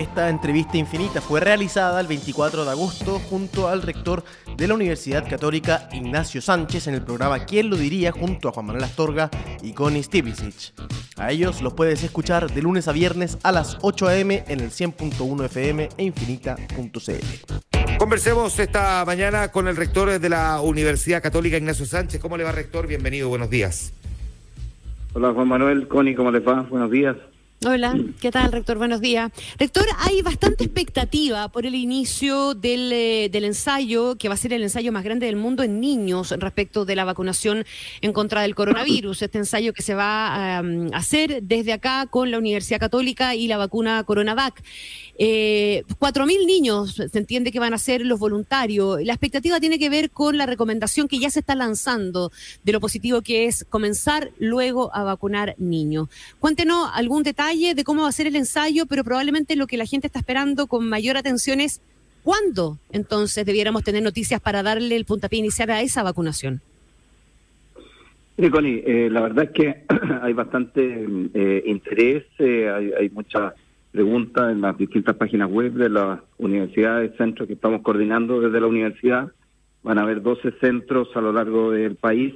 Esta entrevista infinita fue realizada el 24 de agosto junto al rector de la Universidad Católica Ignacio Sánchez en el programa ¿Quién lo diría? junto a Juan Manuel Astorga y Connie Stiplicic. A ellos los puedes escuchar de lunes a viernes a las 8 a.m. en el 100.1 FM e infinita.cl. Conversemos esta mañana con el rector de la Universidad Católica Ignacio Sánchez. ¿Cómo le va, rector? Bienvenido, buenos días. Hola Juan Manuel, Connie, ¿cómo les va? Buenos días. Hola, ¿qué tal, rector? Buenos días. Rector, hay bastante expectativa por el inicio del, eh, del, ensayo, que va a ser el ensayo más grande del mundo en niños respecto de la vacunación en contra del coronavirus. Este ensayo que se va a hacer desde acá con la Universidad Católica y la vacuna Coronavac. Eh, Cuatro mil niños se entiende que van a ser los voluntarios. La expectativa tiene que ver con la recomendación que ya se está lanzando de lo positivo que es comenzar luego a vacunar niños. Cuéntenos algún detalle de cómo va a ser el ensayo, pero probablemente lo que la gente está esperando con mayor atención es cuándo entonces debiéramos tener noticias para darle el puntapié inicial a esa vacunación. Sí, Connie, eh, la verdad es que hay bastante eh, interés, eh, hay, hay muchas preguntas en las distintas páginas web de las universidades, centros que estamos coordinando desde la universidad. Van a haber 12 centros a lo largo del país,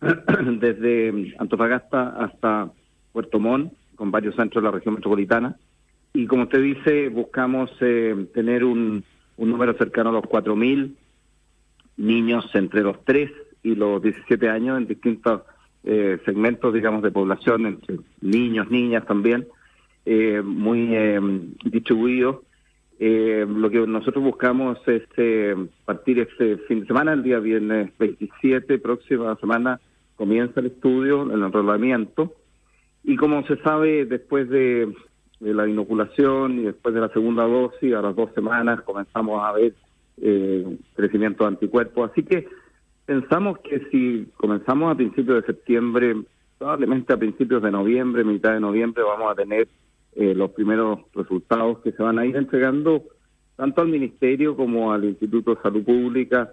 desde Antofagasta hasta Puerto Montt, con varios centros de la región metropolitana. Y como usted dice, buscamos eh, tener un, número cercano a los 4.000 niños entre los 3 y los 17 años en distintos eh, segmentos, digamos, de población, entre niños, niñas también, eh, muy eh, distribuidos. Eh, lo que nosotros buscamos es eh, partir este fin de semana, el día viernes 27, próxima semana, comienza el estudio, el enrolamiento, y como se sabe, después de, la inoculación y después de la segunda dosis, a las dos semanas comenzamos a ver eh, crecimiento de anticuerpos. Así que pensamos que si comenzamos a principios de septiembre, probablemente a principios de noviembre, mitad de noviembre, vamos a tener eh, los primeros resultados que se van a ir entregando tanto al Ministerio como al Instituto de Salud Pública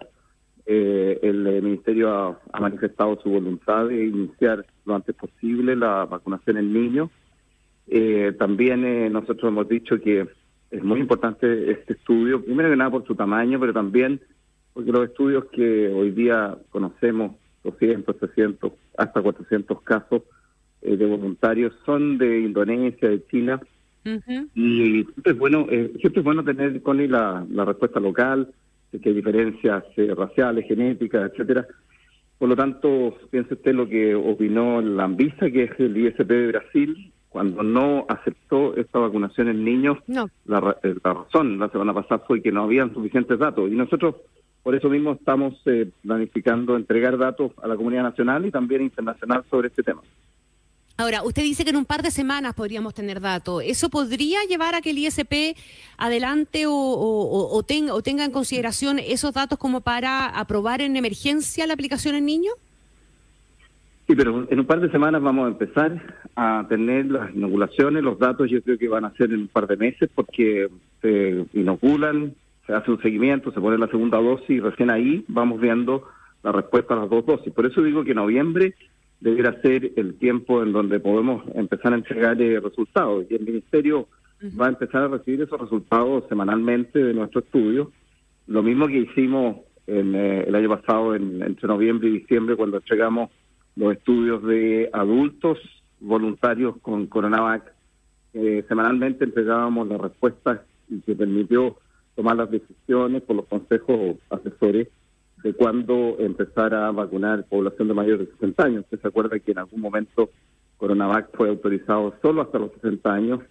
eh, el, eh, Ministerio ha, manifestado su voluntad de iniciar lo antes posible la vacunación en niños. Eh, también eh, nosotros hemos dicho que es muy importante este estudio, primero que nada por su tamaño, pero también porque los estudios que hoy día conocemos, 200, 300, hasta 400 casos de voluntarios, son de Indonesia, de China, y siempre es bueno, siempre es bueno tener con la, la respuesta local, que hay diferencias eh, raciales, genéticas, etcétera. Por lo tanto, piense usted lo que opinó la Anvisa, que es el ISP de Brasil, cuando no aceptó esta vacunación en niños. No. La, eh, la, razón la semana pasada fue que no habían suficientes datos. Y nosotros, por eso mismo, estamos eh, planificando entregar datos a la comunidad nacional y también internacional sobre este tema. Ahora, usted dice que en un par de semanas podríamos tener datos. ¿Eso podría llevar a que el ISP adelante o, tenga, en consideración esos datos como para aprobar en emergencia la aplicación en niños? Sí, pero en un par de semanas vamos a empezar a tener las inoculaciones. Los datos yo creo que van a ser en un par de meses porque se inoculan, se hace un seguimiento, se pone la segunda dosis y recién ahí vamos viendo la respuesta a las dos dosis. Por eso digo que en noviembre debiera ser el tiempo en donde podemos empezar a entregar eh, resultados. Y el Ministerio va a empezar a recibir esos resultados semanalmente de nuestro estudio. Lo mismo que hicimos en, eh, el año pasado, en, entre noviembre y diciembre, cuando entregamos los estudios de adultos voluntarios con Coronavac. Eh, semanalmente entregábamos las respuestas y que permitió tomar las decisiones por los consejos asesores de cuándo empezar a vacunar población de mayores de 60 años. Usted se acuerda que en algún momento Coronavac fue autorizado solo hasta los 60 años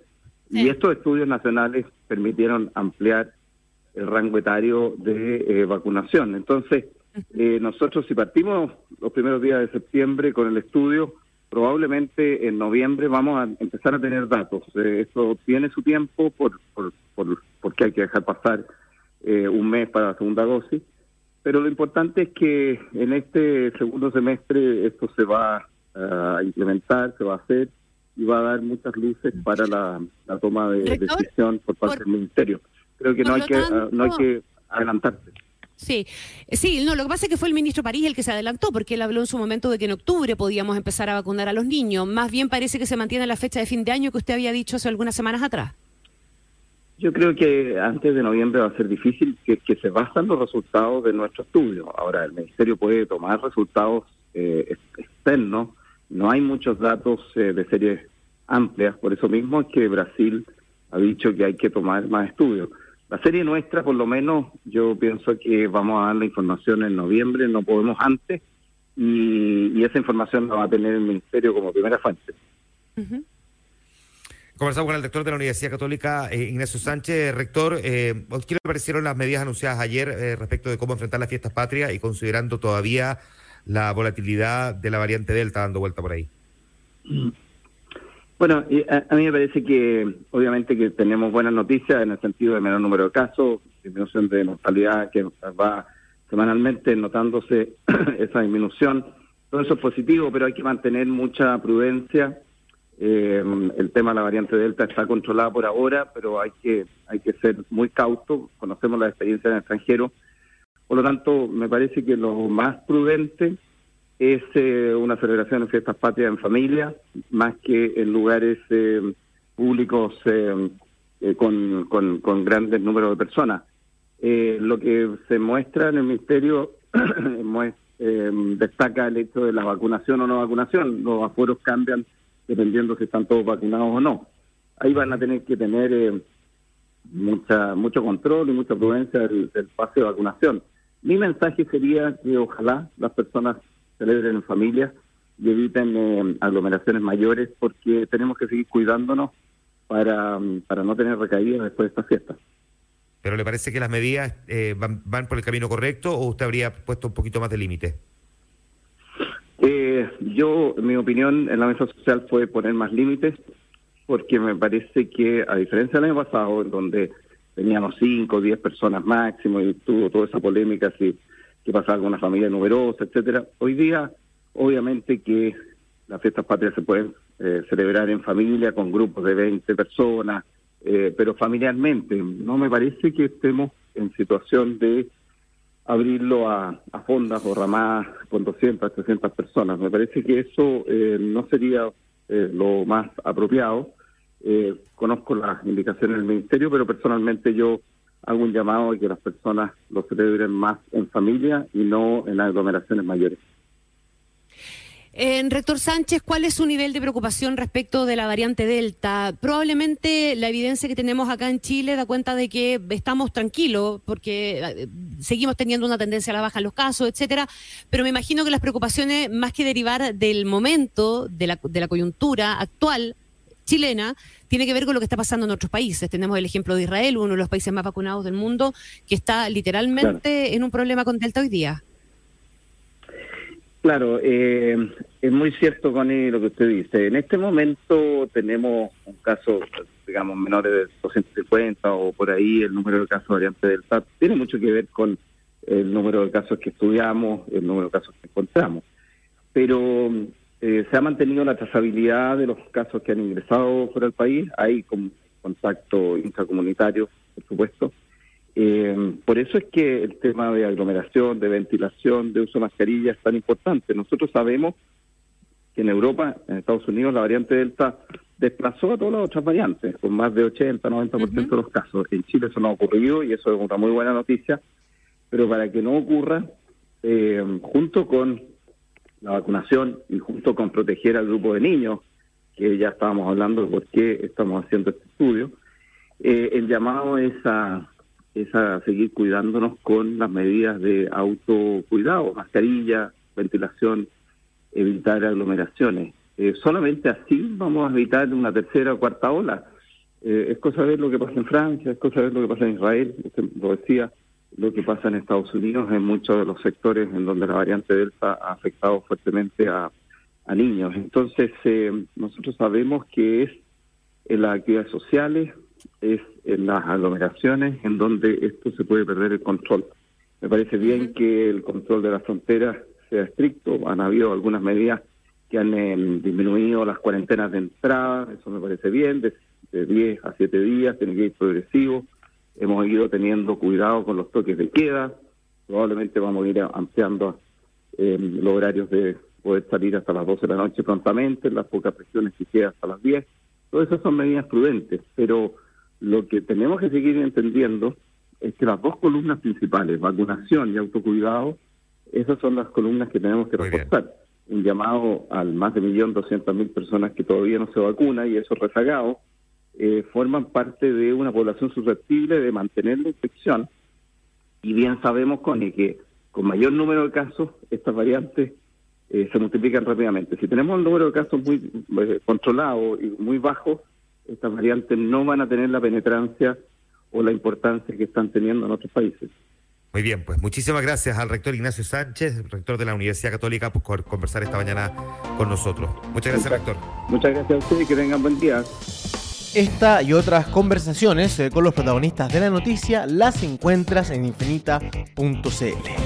y estos estudios nacionales permitieron ampliar el rango etario de eh, vacunación. Entonces, eh, nosotros si partimos los primeros días de septiembre con el estudio, probablemente en noviembre vamos a empezar a tener datos. Eh, eso tiene su tiempo por, por, por, porque hay que dejar pasar un mes para la segunda dosis pero lo importante es que en este segundo semestre esto se va a implementar, se va a hacer y va a dar muchas luces para la, toma de decisión por parte del Ministerio. Creo que no hay que, no hay que adelantarse. Sí, sí, no, lo que pasa es que fue el ministro París el que se adelantó, porque él habló en su momento de que en octubre podíamos empezar a vacunar a los niños. Más bien parece que se mantiene la fecha de fin de año que usted había dicho hace algunas semanas atrás. Yo creo que antes de noviembre va a ser difícil que, se basan los resultados de nuestro estudio. Ahora, el Ministerio puede tomar resultados eh, externos. No hay muchos datos eh, de series amplias, por eso mismo es que Brasil ha dicho que hay que tomar más estudios. La serie nuestra, por lo menos, yo pienso que vamos a dar la información en noviembre, no podemos antes, y, esa información la va a tener el Ministerio como primera fuente. Conversamos con el rector de la Universidad Católica, eh, Ignacio Sánchez. Rector, eh, ¿qué le parecieron las medidas anunciadas ayer eh, respecto de cómo enfrentar las fiestas patrias y considerando todavía la volatilidad de la variante Delta dando vuelta por ahí? Bueno, a, mí me parece que obviamente que tenemos buenas noticias en el sentido de menor número de casos, disminución de mortalidad que va semanalmente notándose esa disminución. Todo eso es positivo, pero hay que mantener mucha prudencia eh, el tema de la variante Delta está controlado por ahora, pero hay que, hay que ser muy cauto. Conocemos la experiencia en el extranjero. Por lo tanto, me parece que lo más prudente es eh, una celebración de fiestas patrias en familia, más que en lugares eh, públicos eh, con, con, con, grandes números de personas. lo que se muestra en el Ministerio destaca el hecho de la vacunación o no vacunación. Los aforos cambian dependiendo si están todos vacunados o no. Ahí van a tener que tener eh, mucha mucho control y mucha prudencia del, pase de vacunación. Mi mensaje sería que ojalá las personas celebren en familia y eviten eh, aglomeraciones mayores porque tenemos que seguir cuidándonos para, para no tener recaídas después de esta fiesta. ¿Pero le parece que las medidas eh, van, van por el camino correcto o usted habría puesto un poquito más de límite? Yo, mi opinión en la mesa social fue poner más límites, porque me parece que, a diferencia del año pasado, en donde teníamos 5 o 10 personas máximo y tuvo toda esa polémica si qué pasaba con una familia numerosa, etcétera, hoy día, obviamente que las fiestas patrias se pueden eh, celebrar en familia con grupos de 20 personas, eh, pero familiarmente. No me parece que estemos en situación de abrirlo a, fondas o ramadas con 200, 300 personas. Me parece que eso eh, no sería eh, lo más apropiado. Eh, conozco las indicaciones del Ministerio, pero personalmente yo hago un llamado a que las personas lo celebren más en familia y no en aglomeraciones mayores. En rector Sánchez, ¿cuál es su nivel de preocupación respecto de la variante Delta? Probablemente la evidencia que tenemos acá en Chile da cuenta de que estamos tranquilos porque eh, seguimos teniendo una tendencia a la baja en los casos, etcétera, pero me imagino que las preocupaciones, más que derivar del momento, de la, de la coyuntura actual chilena, tiene que ver con lo que está pasando en otros países. Tenemos el ejemplo de Israel, uno de los países más vacunados del mundo, que está literalmente en un problema con Delta hoy día. Claro, eh, es muy cierto, Connie, lo que usted dice. En este momento tenemos un caso, digamos, menores de 250 o por ahí el número de casos variantes del SAT. Tiene mucho que ver con el número de casos que estudiamos, el número de casos que encontramos. Pero eh, se ha mantenido la trazabilidad de los casos que han ingresado fuera del país. Hay contacto intracomunitario, por supuesto. Eh, por eso es que el tema de aglomeración, de ventilación, de uso de mascarilla es tan importante. Nosotros sabemos que en Europa, en Estados Unidos, la variante Delta desplazó a todas las otras variantes, con más de 80, 90% de los casos. En Chile eso no ha ocurrido y eso es una muy buena noticia, pero para que no ocurra, eh, junto con la vacunación y junto con proteger al grupo de niños, que ya estábamos hablando de por qué estamos haciendo este estudio, eh, el llamado es a es a seguir cuidándonos con las medidas de autocuidado, mascarilla, ventilación, evitar aglomeraciones. Eh, solamente así vamos a evitar una tercera o cuarta ola. Eh, es cosa de lo que pasa en Francia, es cosa de ver lo que pasa en Israel, usted lo decía, lo que pasa en Estados Unidos, en muchos de los sectores en donde la variante Delta ha afectado fuertemente a, niños. Entonces, eh, nosotros sabemos que es en las actividades sociales, es en las aglomeraciones en donde esto se puede perder el control. Me parece bien que el control de las fronteras sea estricto. Han habido algunas medidas que han em, disminuido las cuarentenas de entrada, eso me parece bien, de, 10 a 7 días, tiene que ir progresivo. Hemos ido teniendo cuidado con los toques de queda, probablemente vamos a ir ampliando em, los horarios de poder salir hasta las 12 de la noche prontamente, las pocas presiones que quedan hasta las 10. Todas esas son medidas prudentes, pero lo que tenemos que seguir entendiendo es que las dos columnas principales, vacunación y autocuidado, esas son las columnas que tenemos que reforzar. Un llamado al más de 1.200.000 personas que todavía no se vacunan y esos rezagados eh, forman parte de una población susceptible de mantener la infección. Y bien sabemos, Connie, que con mayor número de casos, estas variantes eh, se multiplican rápidamente. Si tenemos un número de casos muy eh, controlado y muy bajo, estas variantes no van a tener la penetrancia o la importancia que están teniendo en otros países. Muy bien, pues muchísimas gracias al rector Ignacio Sánchez, rector de la Universidad Católica, por conversar esta mañana con nosotros. Muchas gracias, rector. Muchas gracias a usted y que tengan buen día. Esta y otras conversaciones eh, con los protagonistas de la noticia las encuentras en infinita.cl.